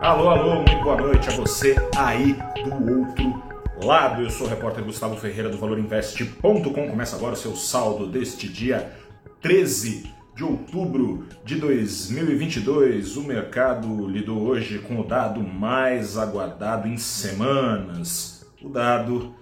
Alô, alô, muito boa noite a você aí do outro lado. Eu sou o repórter Gustavo Ferreira do ValorInvest.com. Começa agora o seu saldo deste dia 13 de outubro de 2022. O mercado lidou hoje com o dado mais aguardado em semanas: o dado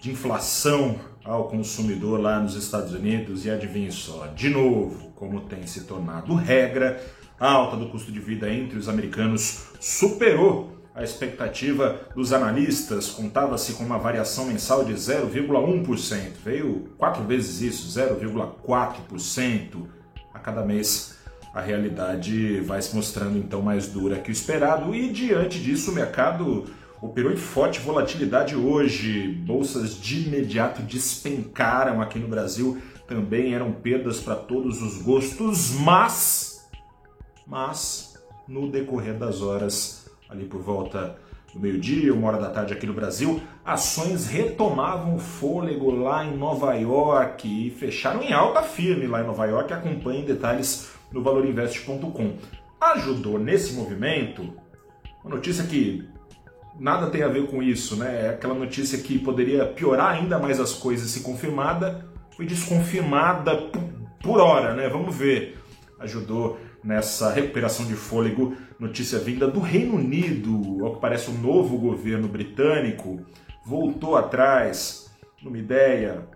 de inflação ao consumidor lá nos Estados Unidos. E adivinhe só, de novo, como tem se tornado regra a alta do custo de vida entre os americanos superou a expectativa dos analistas, contava-se com uma variação mensal de 0,1%, veio quatro vezes isso, 0,4% a cada mês. A realidade vai se mostrando então mais dura que o esperado e diante disso o mercado operou em forte volatilidade hoje. Bolsas de imediato despencaram aqui no Brasil, também eram perdas para todos os gostos, mas mas no decorrer das horas, ali por volta do meio-dia, uma hora da tarde aqui no Brasil, ações retomavam fôlego lá em Nova York e fecharam em alta firme lá em Nova York. Acompanhe detalhes no valorinvest.com. Ajudou nesse movimento uma notícia que nada tem a ver com isso, né? É aquela notícia que poderia piorar ainda mais as coisas se confirmada, foi desconfirmada por hora, né? Vamos ver. Ajudou nessa recuperação de fôlego, notícia vinda do Reino Unido, ao que parece o novo governo britânico, voltou atrás numa ideia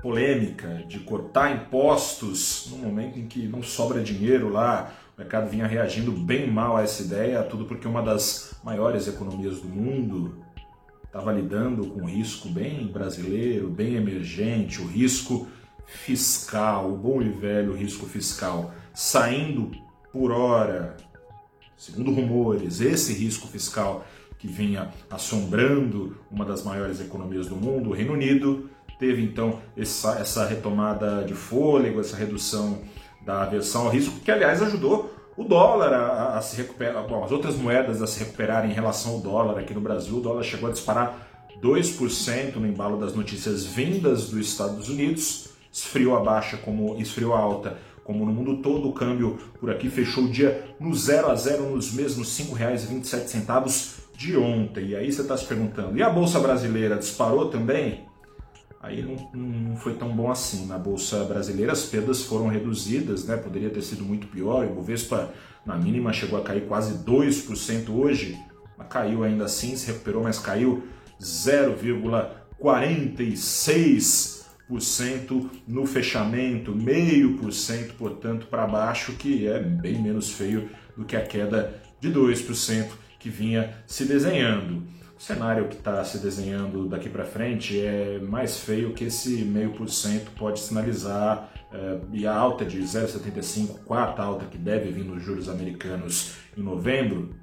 polêmica de cortar impostos no momento em que não sobra dinheiro lá. O mercado vinha reagindo bem mal a essa ideia, tudo porque uma das maiores economias do mundo estava lidando com um risco bem brasileiro, bem emergente, o risco fiscal, o bom e velho risco fiscal saindo por hora, segundo rumores, esse risco fiscal que vinha assombrando uma das maiores economias do mundo, o Reino Unido, teve então essa, essa retomada de fôlego, essa redução da aversão ao risco, que aliás ajudou o dólar a, a, se recuperar, bom, as outras moedas a se recuperarem em relação ao dólar aqui no Brasil. O dólar chegou a disparar 2% no embalo das notícias vindas dos Estados Unidos, esfriou a baixa como esfriou a alta como no mundo todo, o câmbio por aqui fechou o dia no 0 a 0 nos mesmos R$ 5,27 de ontem. E aí você está se perguntando, e a Bolsa Brasileira disparou também? Aí não, não, foi tão bom assim. Na Bolsa Brasileira as perdas foram reduzidas, né? poderia ter sido muito pior. O Bovespa, na mínima, chegou a cair quase 2% hoje, mas caiu ainda assim, se recuperou, mas caiu 0,46% no fechamento, meio por cento, portanto, para baixo, que é bem menos feio do que a queda de 2% que vinha se desenhando. O cenário que está se desenhando daqui para frente é mais feio que esse meio por cento pode sinalizar é, e a alta de 0,75, quarta alta que deve vir nos juros americanos em novembro,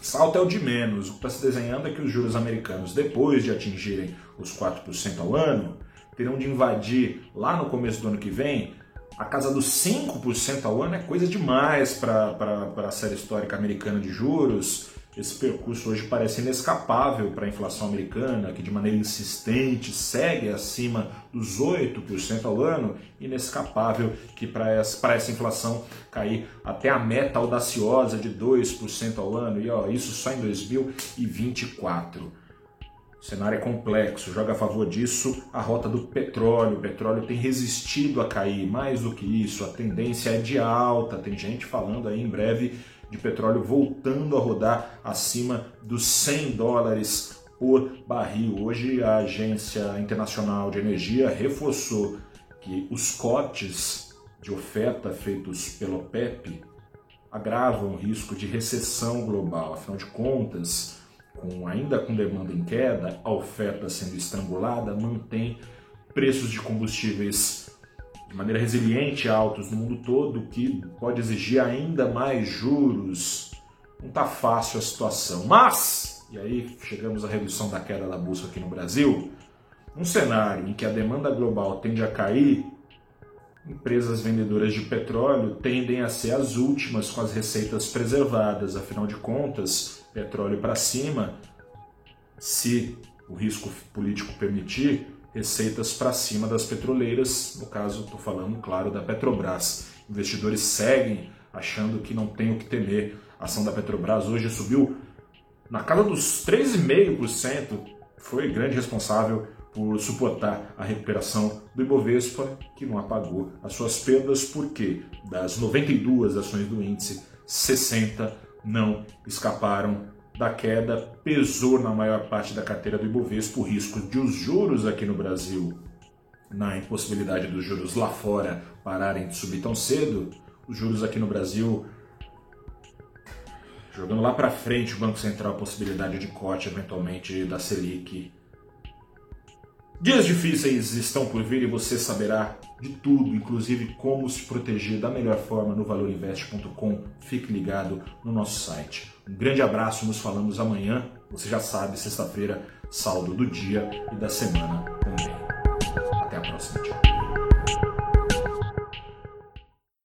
essa alta é o de menos. O que está se desenhando é que os juros americanos, depois de atingirem os 4% ao ano, terão de invadir lá no começo do ano que vem, a casa dos 5% ao ano é coisa demais para a série histórica americana de juros. Esse percurso hoje parece inescapável para a inflação americana, que de maneira insistente segue acima dos 8% ao ano, inescapável que para essa, essa inflação cair até a meta audaciosa de 2% ao ano, e ó, isso só em 2024. Cenário é complexo, joga a favor disso a rota do petróleo. O petróleo tem resistido a cair, mais do que isso, a tendência é de alta. Tem gente falando aí em breve de petróleo voltando a rodar acima dos 100 dólares por barril. Hoje a Agência Internacional de Energia reforçou que os cortes de oferta feitos pelo OPEP agravam o risco de recessão global. Afinal de contas, com ainda com demanda em queda, a oferta sendo estrangulada, mantém preços de combustíveis de maneira resiliente altos no mundo todo, que pode exigir ainda mais juros. Não está fácil a situação. Mas, e aí chegamos à redução da queda da bolsa aqui no Brasil, um cenário em que a demanda global tende a cair, empresas vendedoras de petróleo tendem a ser as últimas com as receitas preservadas, afinal de contas, petróleo para cima, se o risco político permitir, receitas para cima das petroleiras, no caso estou falando, claro, da Petrobras. Investidores seguem achando que não tem o que temer A ação da Petrobras hoje subiu na casa dos 3,5%. Foi grande responsável por suportar a recuperação do Ibovespa, que não apagou as suas perdas, porque das 92 ações do índice, 60 não escaparam da queda, pesou na maior parte da carteira do Ibovespa o risco de os juros aqui no Brasil, na impossibilidade dos juros lá fora pararem de subir tão cedo, os juros aqui no Brasil jogando lá para frente o Banco Central a possibilidade de corte eventualmente da Selic Dias difíceis estão por vir e você saberá de tudo, inclusive como se proteger da melhor forma no valorinvest.com. Fique ligado no nosso site. Um grande abraço, nos falamos amanhã. Você já sabe, sexta-feira, saldo do dia e da semana também. Até a próxima. Tchau.